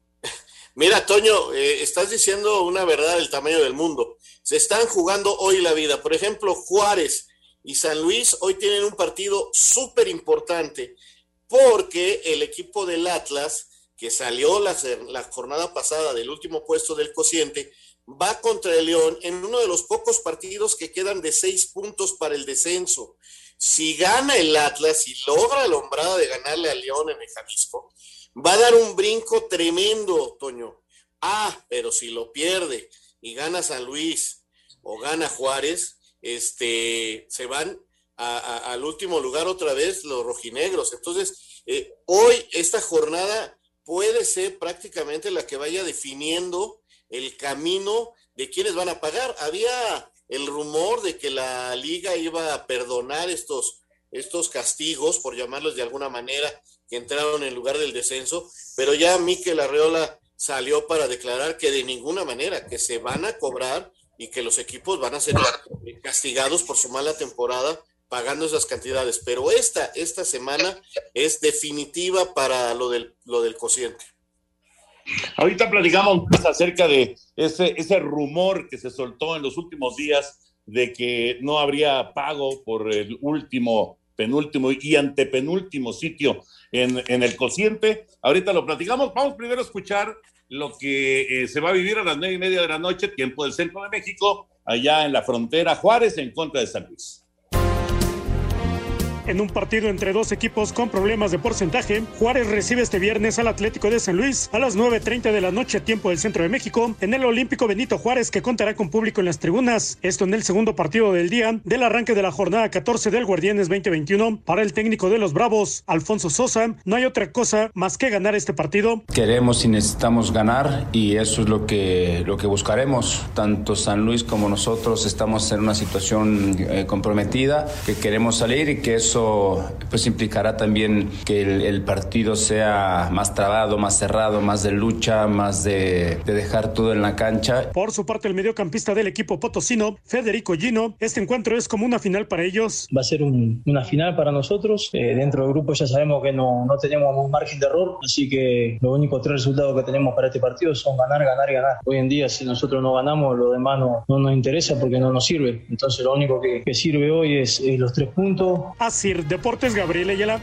Mira, Toño, eh, estás diciendo una verdad del tamaño del mundo. Se están jugando hoy la vida. Por ejemplo, Juárez y San Luis hoy tienen un partido súper importante porque el equipo del Atlas, que salió la, la jornada pasada del último puesto del cociente, va contra el León en uno de los pocos partidos que quedan de seis puntos para el descenso. Si gana el Atlas y logra la hombrada de ganarle al León en el Jalisco, Va a dar un brinco tremendo, Toño. Ah, pero si lo pierde y gana San Luis o gana Juárez, este, se van al último lugar otra vez los rojinegros. Entonces, eh, hoy esta jornada puede ser prácticamente la que vaya definiendo el camino de quienes van a pagar. Había el rumor de que la liga iba a perdonar estos, estos castigos, por llamarlos de alguna manera, que entraron en lugar del descenso, pero ya Miquel Arreola salió para declarar que de ninguna manera, que se van a cobrar y que los equipos van a ser castigados por su mala temporada pagando esas cantidades. Pero esta, esta semana es definitiva para lo del, lo del cociente. Ahorita platicamos más acerca de ese, ese rumor que se soltó en los últimos días de que no habría pago por el último, penúltimo y antepenúltimo sitio en, en el cociente. Ahorita lo platicamos. Vamos primero a escuchar lo que eh, se va a vivir a las nueve y media de la noche, tiempo del centro de México, allá en la frontera Juárez en contra de San Luis. En un partido entre dos equipos con problemas de porcentaje, Juárez recibe este viernes al Atlético de San Luis a las 9.30 de la noche, tiempo del centro de México, en el Olímpico Benito Juárez, que contará con público en las tribunas. Esto en el segundo partido del día del arranque de la jornada 14 del Guardianes 2021. Para el técnico de los Bravos, Alfonso Sosa, no hay otra cosa más que ganar este partido. Queremos y necesitamos ganar y eso es lo que, lo que buscaremos. Tanto San Luis como nosotros estamos en una situación eh, comprometida, que queremos salir y que eso pues implicará también que el, partido sea más trabado, más cerrado, más de lucha, más de, dejar todo en la cancha. Por su parte, el mediocampista del equipo potosino, Federico Gino, este encuentro es como una final para ellos. Va a ser una final para nosotros. Eh, dentro del grupo ya sabemos que no, no tenemos un margen de error, así que los únicos tres resultados que tenemos para este partido son ganar, ganar y ganar. Hoy en día, si nosotros no ganamos, lo demás no, no nos interesa porque no nos sirve. Entonces, lo único que, que sirve hoy es, es los tres puntos. Así Deportes, Gabriel Ayala.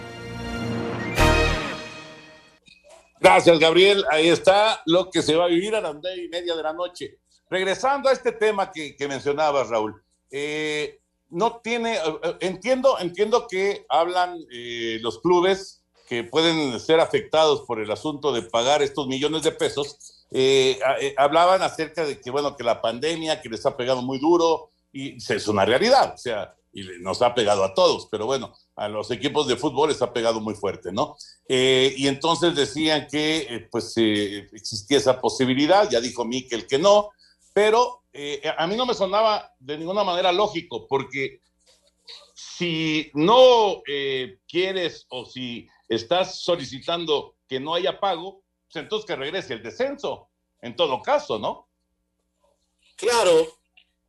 Gracias, Gabriel. Ahí está lo que se va a vivir a las nueve y media de la noche. Regresando a este tema que, mencionabas, Raúl. Eh, no tiene, eh, entiendo, entiendo que hablan eh, los clubes que pueden ser afectados por el asunto de pagar estos millones de pesos. hablaban acerca de que, bueno, que la pandemia, que les ha pegado muy duro, y es una realidad. O sea, y nos ha pegado a todos, pero bueno, a los equipos de fútbol les ha pegado muy fuerte, ¿no? Eh, y entonces decían que eh, pues eh, existía esa posibilidad, ya dijo Miquel que no, pero a mí no me sonaba de ninguna manera lógico, porque si no quieres o si estás solicitando que no haya pago, pues entonces que regrese el descenso, en todo caso, ¿no? Claro,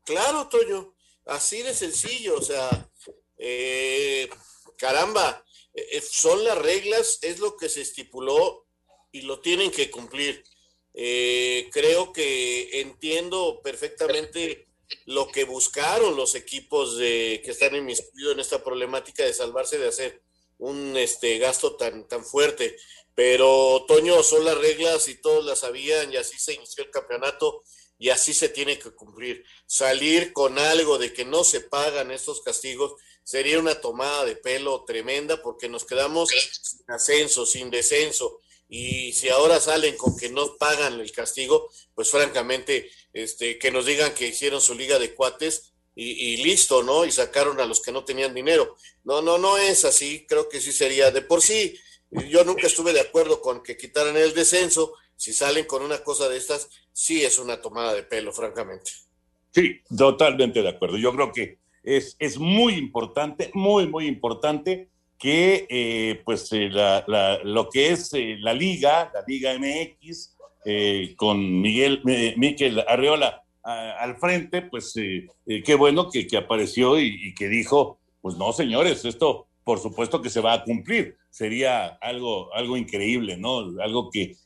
claro, Toño Así de sencillo, o sea, eh, caramba, eh, son las reglas, es lo que se estipuló y lo tienen que cumplir. Eh, creo que entiendo perfectamente lo que buscaron los equipos de, que están inmiscuidos en esta problemática de salvarse de hacer un este, gasto tan, tan fuerte. Pero, Toño, son las reglas y todos las sabían y así se inició el campeonato y así se tiene que cumplir. Salir con algo de que no se pagan estos castigos sería una tomada de pelo tremenda porque nos quedamos sin ascenso, sin descenso. Y si ahora salen con que no pagan el castigo, pues francamente, este, que nos digan que hicieron su liga de cuates y, y listo, ¿no? Y sacaron a los que no tenían dinero. No, no, no es así. Creo que sí sería de por sí. Yo nunca estuve de acuerdo con que quitaran el descenso, si salen con una cosa de estas, sí es una tomada de pelo, francamente. Sí, totalmente de acuerdo. Yo creo que es, es muy importante, muy, muy importante que eh, pues eh, la, lo que es eh, la liga, la Liga MX, con Miguel, Miquel Arreola al frente, pues qué bueno que, que apareció y, y, que dijo, pues no, señores, esto por supuesto que se va a cumplir. Sería algo, algo increíble, ¿no? Algo que,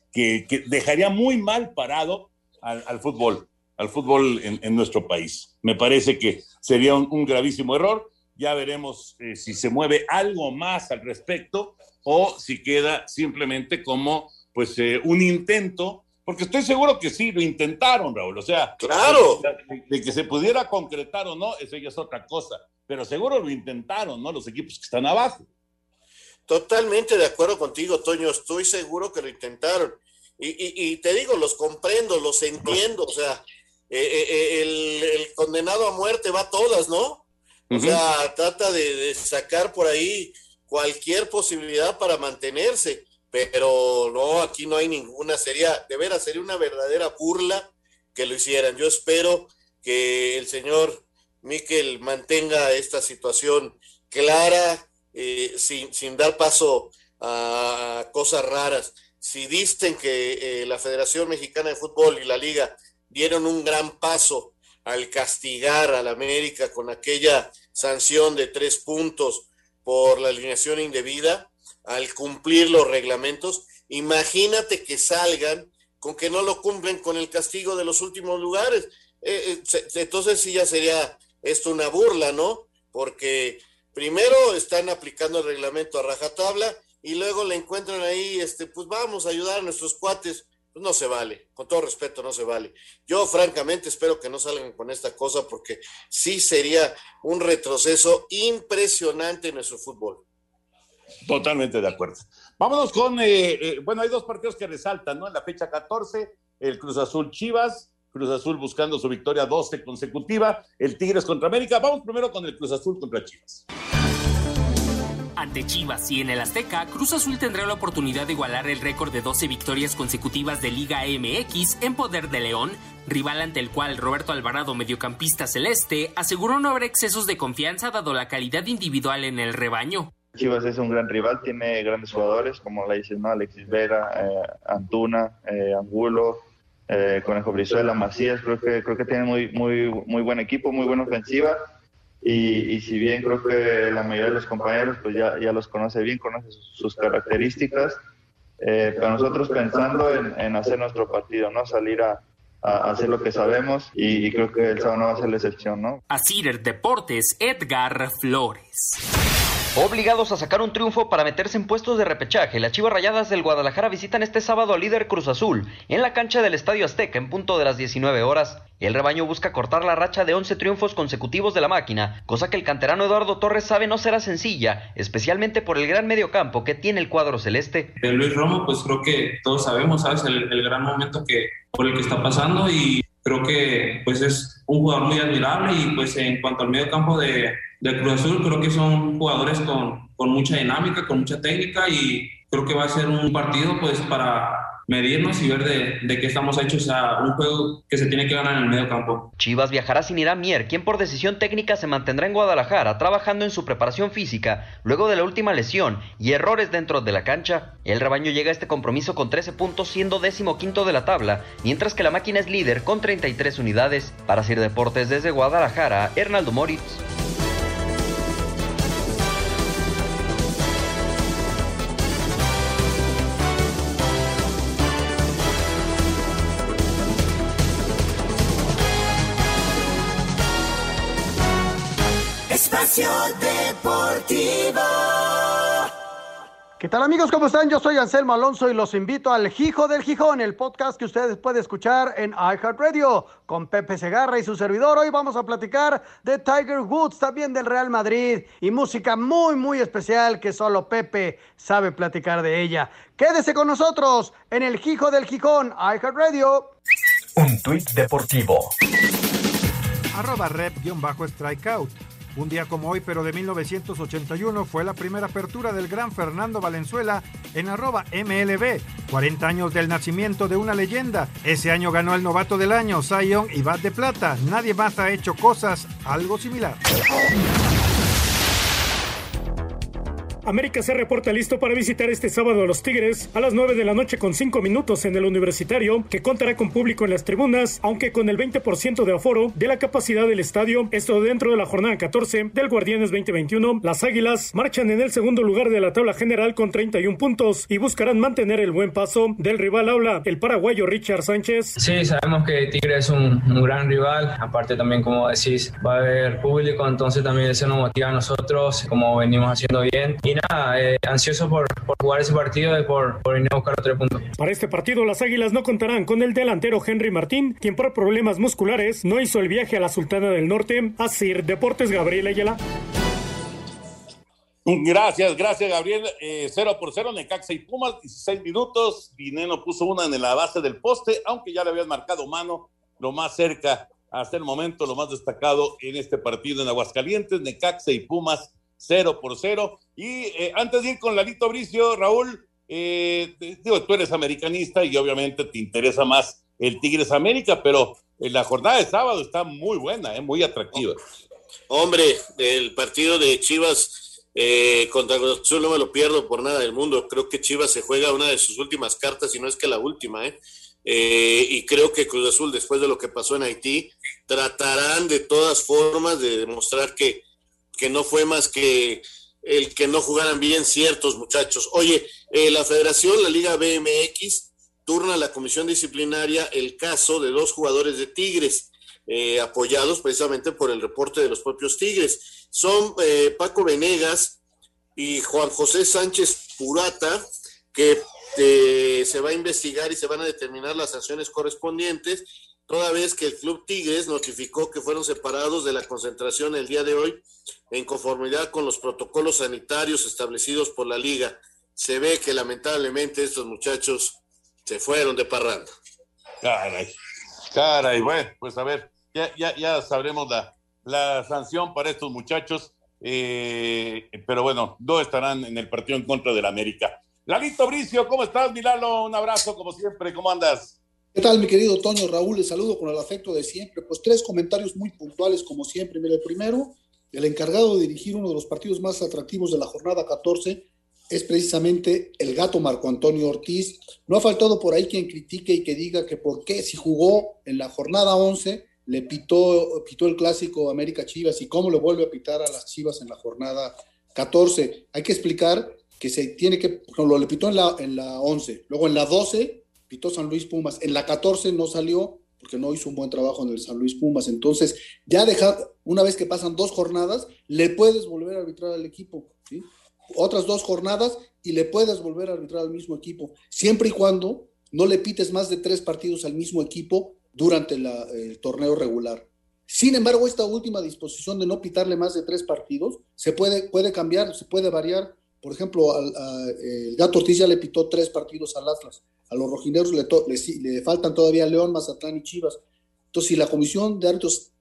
que, dejaría muy mal parado al, fútbol, al fútbol en, nuestro país. Me parece que sería un, gravísimo error. Ya veremos eh, si se mueve algo más al respecto o si queda simplemente como pues eh, un intento, porque estoy seguro que sí, lo intentaron, Raúl. O sea, claro. De, que se pudiera concretar o no, eso ya es otra cosa. Pero seguro lo intentaron, ¿no? Los equipos que están abajo. Totalmente de acuerdo contigo, Toño. Estoy seguro que lo intentaron. Y, te digo, los comprendo, los entiendo, o sea, eh, eh, eh, el, condenado a muerte va a todas, ¿no? O sea, trata de, sacar por ahí cualquier posibilidad para mantenerse, pero no, aquí no hay ninguna, sería, de veras, sería una verdadera burla que lo hicieran. Yo espero que el señor Miquel mantenga esta situación clara, eh, sin, sin, dar paso a cosas raras. Si dicen que eh, la Federación Mexicana de Fútbol y la Liga dieron un gran paso al castigar al América con aquella sanción de tres puntos por la alineación indebida, al cumplir los reglamentos, imagínate que salgan con que no lo cumplen con el castigo de los últimos lugares. Eh, entonces sí ya sería esto una burla, ¿no? Porque primero están aplicando el reglamento a rajatabla y luego le encuentran ahí, este, pues vamos a ayudar a nuestros cuates. Pues no se vale, con todo respeto, no se vale. Yo francamente espero que no salgan con esta cosa porque sí sería un retroceso impresionante en nuestro fútbol. Totalmente de acuerdo. Vámonos con, eh, eh, bueno, hay dos partidos que resaltan, ¿no? En la fecha 14, el Cruz Azul Chivas, Cruz Azul buscando su victoria 12 consecutiva, el Tigres contra América. Vamos primero con el Cruz Azul contra Chivas. Ante Chivas y en el Azteca, Cruz Azul tendrá la oportunidad de igualar el récord de 12 victorias consecutivas de Liga MX en poder de León, rival ante el cual Roberto Alvarado, mediocampista celeste, aseguró no haber excesos de confianza dado la calidad individual en el rebaño. Chivas es un gran rival, tiene grandes jugadores, como la dices, ¿no? Alexis Vera, eh, Antuna, eh, Angulo, eh, Conejo Brizuela, Macías, creo que, creo que tiene muy, muy, muy buen equipo, muy buena ofensiva. Y, si bien creo que la mayoría de los compañeros pues ya, ya los conoce bien, conoce sus, características, eh, pero nosotros pensando en, hacer nuestro partido, ¿no? Salir a, hacer lo que sabemos y, creo que el sábado no va a ser la excepción, ¿no? Así Deportes, Edgar Flores. Obligados a sacar un triunfo para meterse en puestos de repechaje, las Chivas Rayadas del Guadalajara visitan este sábado al líder Cruz Azul en la cancha del Estadio Azteca en punto de las 19 horas. El rebaño busca cortar la racha de 11 triunfos consecutivos de la máquina, cosa que el canterano Eduardo Torres sabe no será sencilla, especialmente por el gran mediocampo que tiene el cuadro celeste. De Luis Romo, pues creo que todos sabemos, ¿sabes? El, el gran momento que, por el que está pasando y creo que pues es un jugador muy admirable y pues en cuanto al mediocampo de de Cruz Azul. Creo que son jugadores con, con mucha dinámica, con mucha técnica y creo que va a ser un partido pues para medirnos y ver de, qué estamos hechos, sea, un juego que se tiene que ganar en el medio campo. Chivas viajará sin Irán Mier, quien por decisión técnica se mantendrá en Guadalajara, trabajando en su preparación física, luego de la última lesión y errores dentro de la cancha. El rebaño llega a este compromiso con 13 puntos, siendo décimo quinto de la tabla, mientras que la máquina es líder con 33 unidades. Para Sir Deportes desde Guadalajara, Hernaldo Moritz. ¿Qué tal amigos? ¿Cómo están? Yo soy Anselmo Alonso y los invito al Hijo del Gijón, el podcast que ustedes pueden escuchar en iHeartRadio con Pepe Segarra y su servidor. Hoy vamos a platicar de Tiger Woods, también del Real Madrid y música muy, muy especial que solo Pepe sabe platicar de ella. Quédese con nosotros en el Hijo del Gijón, iHeartRadio. Un tuit deportivo. Arroba rep-strikeout. Un día como hoy, pero de 1981, fue la primera apertura del gran Fernando Valenzuela en arroba MLB. 40 años del nacimiento de una leyenda. Ese año ganó el novato del año, Zion y Bat de Plata. Nadie más ha hecho cosas algo similar. América se reporta listo para visitar este sábado a los Tigres a las 9 de la noche con 5 minutos en el Universitario, que contará con público en las tribunas, aunque con el 20% de aforo de la capacidad del estadio. Esto dentro de la jornada 14 del Guardianes 2021. Las Águilas marchan en el segundo lugar de la tabla general con 31 puntos y buscarán mantener el buen paso del rival aula, el paraguayo Richard Sánchez. Sí, sabemos que Tigres es un, gran rival. Aparte también, como decís, va a haber público, entonces también eso nos motiva a nosotros, como venimos haciendo bien. Y nada, eh, ansioso por, jugar ese partido y por, por ir a buscar otro punto. Para este partido, las Águilas no contarán con el delantero Henry Martín, quien por problemas musculares no hizo el viaje a la Sultana del Norte. Así, Deportes Gabriel Ayala. Gracias, gracias Gabriel. Eh, cero por cero, Necaxa y Pumas, 16 minutos. Dineno puso una en la base del poste, aunque ya le habían marcado mano lo más cerca hasta el momento, lo más destacado en este partido en Aguascalientes, Necaxa y Pumas cero por cero. Y eh, antes de ir con Lalito Bricio, Raúl, eh, digo, tú eres americanista y obviamente te interesa más el Tigres América, pero en la jornada de sábado está muy buena, eh, muy atractiva. Hombre, el partido de Chivas eh, contra Cruz Azul no me lo pierdo por nada del mundo. Creo que Chivas se juega una de sus últimas cartas, y no es que la última, ¿eh? Eh, y creo que Cruz Azul, después de lo que pasó en Haití, tratarán de todas formas de demostrar que, que no fue más que el que no jugaran bien ciertos muchachos. Oye, eh, la federación, la Liga BMX, turna a la comisión disciplinaria el caso de dos jugadores de Tigres, eh, apoyados precisamente por el reporte de los propios Tigres. Son Paco Venegas y Juan José Sánchez Purata, que se va a investigar y se van a determinar las sanciones correspondientes, toda vez que el Club Tigres notificó que fueron separados de la concentración el día de hoy en conformidad con los protocolos sanitarios establecidos por la liga. Se ve que lamentablemente estos muchachos se fueron de parranda. Caray, caray, bueno, pues a ver, ya, ya, ya sabremos la, la sanción para estos muchachos, eh, pero bueno, dos estarán en el partido en contra del América. Lalito Bricio, ¿cómo estás, Milalo? Un abrazo, como siempre, ¿cómo andas? ¿Qué tal, mi querido Toño Raúl? Les saludo con el afecto de siempre. Pues tres comentarios muy puntuales, como siempre. Mira, el primero, el encargado de dirigir uno de los partidos más atractivos de la jornada 14 es precisamente el gato Marco Antonio Ortiz. No ha faltado por ahí quien critique y que diga que por qué si jugó en la jornada 11 le pitó, pitó el clásico América Chivas y cómo le vuelve a pitar a las Chivas en la jornada 14. Hay que explicar que se tiene que, lo le pitó en la, en la 11, luego en la 12 pitó San Luis Pumas, en la 14 no salió porque no hizo un buen trabajo en el San Luis Pumas, entonces ya dejar, una vez que pasan dos jornadas, le puedes volver a arbitrar al equipo, ¿sí? otras dos jornadas y le puedes volver a arbitrar al mismo equipo, siempre y cuando no le pites más de tres partidos al mismo equipo durante el torneo regular. Sin embargo, esta última disposición de no pitarle más de tres partidos se puede, puede cambiar, se puede variar por ejemplo, al, el Gato Ortiz ya le pitó tres partidos al Atlas. A los rojineros le, le, faltan todavía León, Mazatlán y Chivas. Entonces, si la comisión de árbitros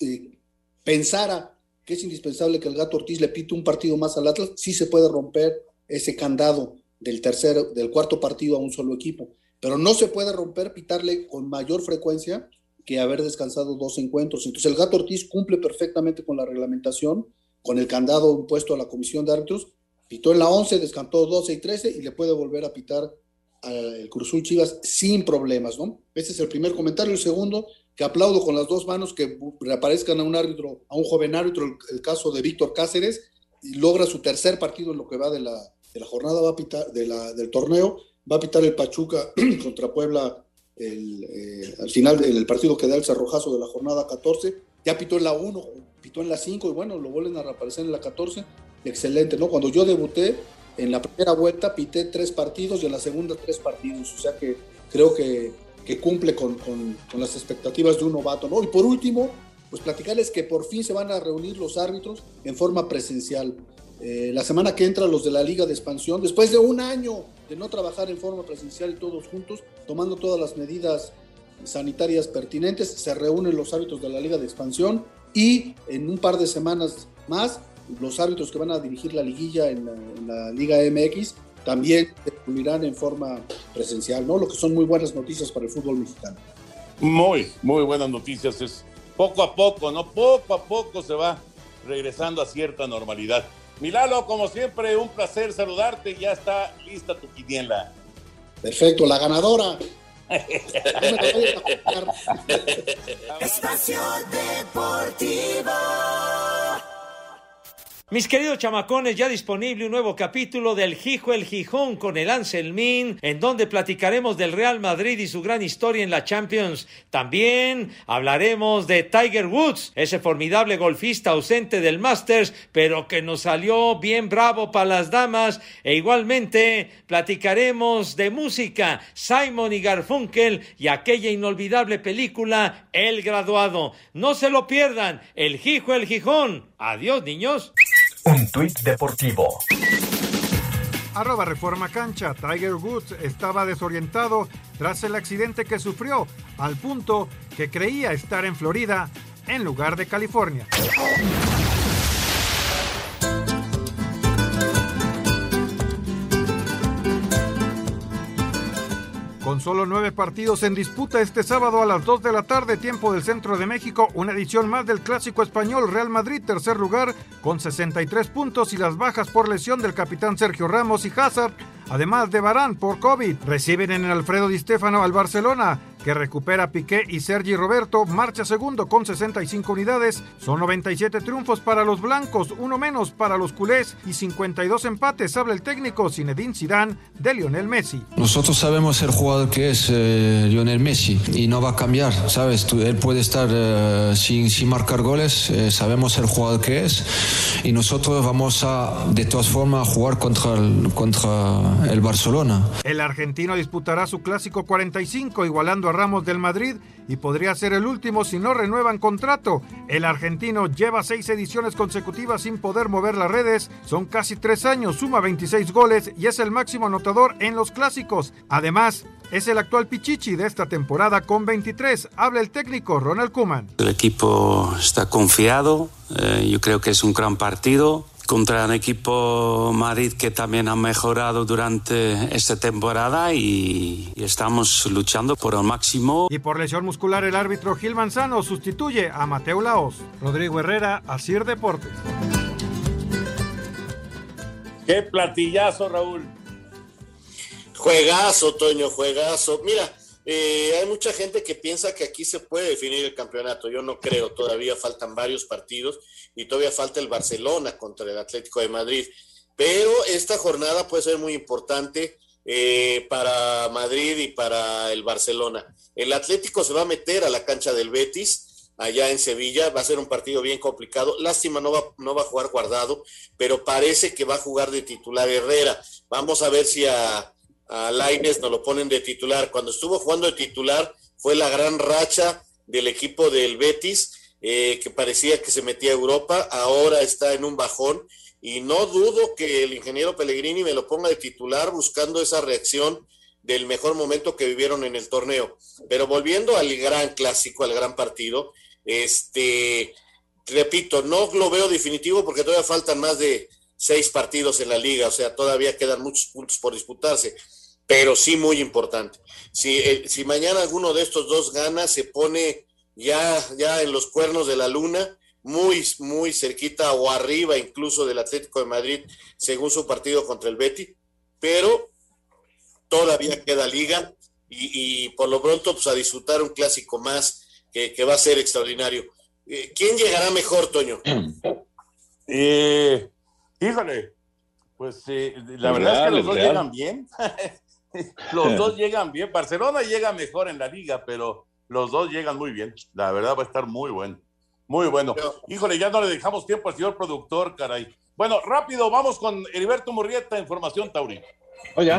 eh, pensara que es indispensable que el Gato Ortiz le pite un partido más al Atlas, sí se puede romper ese candado del tercer, del cuarto partido a un solo equipo. Pero no se puede romper, pitarle con mayor frecuencia que haber descansado dos encuentros. Entonces, el Gato Ortiz cumple perfectamente con la reglamentación, con el candado impuesto a la comisión de árbitros, Pitó en la 11, descantó 12 y 13 y le puede volver a pitar al Cruzul Chivas sin problemas, ¿no? Ese es el primer comentario. El segundo, que aplaudo con las dos manos que reaparezcan a un árbitro, a un joven árbitro, el, caso de Víctor Cáceres, y logra su tercer partido en lo que va de la, de la jornada, va a pitar, de la, del torneo, va a pitar el Pachuca [CLEARS THROAT] contra Puebla el, eh, al final del partido que da el cerrojazo de la jornada 14, ya pitó en la 1, pitó en la 5 y bueno, lo vuelven a reaparecer en la 14 excelente, ¿no? Cuando yo debuté, en la primera vuelta pité tres partidos y en la segunda tres partidos, o sea que creo que, cumple con, las expectativas de un novato, ¿no? Y por último, pues platicarles que por fin se van a reunir los árbitros en forma presencial. Eh, la semana que entra los de la Liga de Expansión, después de un año de no trabajar en forma presencial y todos juntos, tomando todas las medidas sanitarias pertinentes, se reúnen los árbitros de la Liga de Expansión y en un par de semanas más los árbitros que van a dirigir la liguilla en la, Liga MX también se en forma presencial, ¿no? Lo que son muy buenas noticias para el fútbol mexicano. Muy, muy buenas noticias. Es poco a poco, ¿no? Poco a poco se va regresando a cierta normalidad. Milalo, como siempre, un placer saludarte. Ya está lista tu quiniela. Perfecto, la ganadora. [LAUGHS] Espacio Deportivo. Mis queridos chamacones, ya disponible un nuevo capítulo del Gijo el Gijón con el Anselmín, en donde platicaremos del Real Madrid y su gran historia en la Champions. También hablaremos de Tiger Woods, ese formidable golfista ausente del Masters, pero que nos salió bien bravo para las damas. E igualmente platicaremos de música, Simon y Garfunkel y aquella inolvidable película El Graduado. No se lo pierdan, el Gijo el Gijón. Adiós, niños. Un tuit deportivo. Arroba Reforma Cancha. Tiger Woods estaba desorientado tras el accidente que sufrió, al punto que creía estar en Florida en lugar de California. Con solo nueve partidos en disputa este sábado a las 2 de la tarde, tiempo del centro de México, una edición más del clásico español Real Madrid, tercer lugar, con 63 puntos y las bajas por lesión del capitán Sergio Ramos y Hazard, además de Barán por COVID. Reciben en el Alfredo Di Stéfano al Barcelona, que recupera Piqué y Sergi Roberto, marcha segundo con 65 unidades. Son 97 triunfos para los blancos, uno menos para los culés y 52 empates. Habla el técnico Zinedine Zidane de Lionel Messi. Nosotros sabemos el jugador que es eh, Lionel Messi y no va a cambiar, ¿sabes? él puede estar eh, sin, sin, marcar goles, eh, sabemos el jugador que es y nosotros vamos a, de todas formas, a jugar contra el, contra el Barcelona. El argentino disputará su clásico 45, igualando a Ramos del Madrid y podría ser el último si no renuevan contrato. El argentino lleva seis ediciones consecutivas sin poder mover las redes, son casi tres años, suma 26 goles y es el máximo anotador en los clásicos. Además, es el actual Pichichi de esta temporada con 23. Habla el técnico Ronald Kuman. El equipo está confiado, eh, yo creo que es un gran partido contra un equipo Madrid que también ha mejorado durante esta temporada y, y, estamos luchando por el máximo. Y por lesión muscular el árbitro Gil Manzano sustituye a Mateo Laos. Rodrigo Herrera, Asir Deportes. Qué platillazo, Raúl. Juegazo, Toño, juegazo. Mira, eh, hay mucha gente que piensa que aquí se puede definir el campeonato. Yo no creo, todavía faltan varios partidos y todavía falta el Barcelona contra el Atlético de Madrid. Pero esta jornada puede ser muy importante eh, para Madrid y para el Barcelona. El Atlético se va a meter a la cancha del Betis allá en Sevilla. Va a ser un partido bien complicado. Lástima, no va, no va a jugar guardado, pero parece que va a jugar de titular Herrera. Vamos a ver si a a Laines nos lo ponen de titular. Cuando estuvo jugando de titular fue la gran racha del equipo del Betis, eh, que parecía que se metía a Europa, ahora está en un bajón y no dudo que el ingeniero Pellegrini me lo ponga de titular buscando esa reacción del mejor momento que vivieron en el torneo. Pero volviendo al gran clásico, al gran partido, este, repito, no lo veo definitivo porque todavía faltan más de seis partidos en la liga, o sea, todavía quedan muchos puntos por disputarse pero sí muy importante. Si, eh, si mañana alguno de estos dos gana, se pone ya, ya en los cuernos de la luna, muy, muy cerquita o arriba incluso del Atlético de Madrid, según su partido contra el Betty, pero todavía queda liga y, por lo pronto pues a disfrutar un clásico más que, va a ser extraordinario. Eh, ¿Quién llegará mejor, Toño? Eh, híjole, pues la verdad es que los dos llegan bien. [LAUGHS] los dos [LAUGHS] llegan bien. Barcelona llega mejor en la liga, pero los dos llegan muy bien. La verdad va a estar muy bueno. Muy bueno. Híjole, ya no le dejamos tiempo al señor productor, caray. Bueno, rápido, vamos con Heriberto Murrieta, Información Taurina. Oye.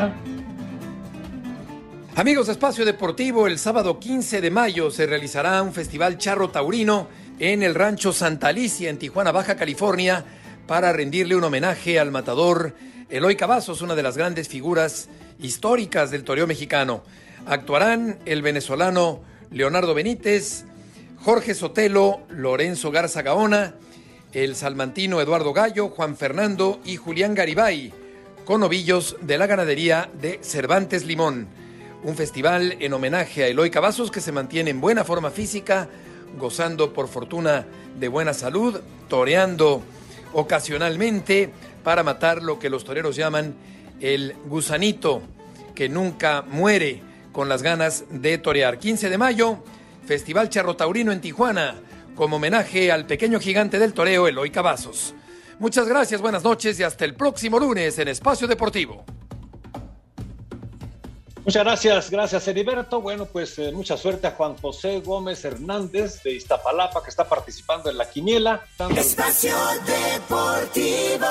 Amigos de Espacio Deportivo, el sábado 15 de mayo se realizará un festival charro taurino en el rancho Santa Alicia, en Tijuana, Baja California, para rendirle un homenaje al matador Eloy Cavazos, una de las grandes figuras históricas del toreo mexicano. Actuarán el venezolano Leonardo Benítez, Jorge Sotelo, Lorenzo Garza Gaona, el salmantino Eduardo Gallo, Juan Fernando y Julián Garibay, con ovillos de la ganadería de Cervantes Limón. Un festival en homenaje a Eloy Cavazos que se mantiene en buena forma física, gozando por fortuna de buena salud, toreando ocasionalmente para matar lo que los toreros llaman el gusanito que nunca muere con las ganas de torear. 15 de mayo, Festival Charro Taurino en Tijuana, como homenaje al pequeño gigante del toreo Eloy Cavazos. Muchas gracias, buenas noches y hasta el próximo lunes en Espacio Deportivo. Muchas gracias, gracias Heriberto. Bueno, pues eh, mucha suerte a Juan José Gómez Hernández de Iztapalapa que está participando en la quiniela. Espacio Deportivo.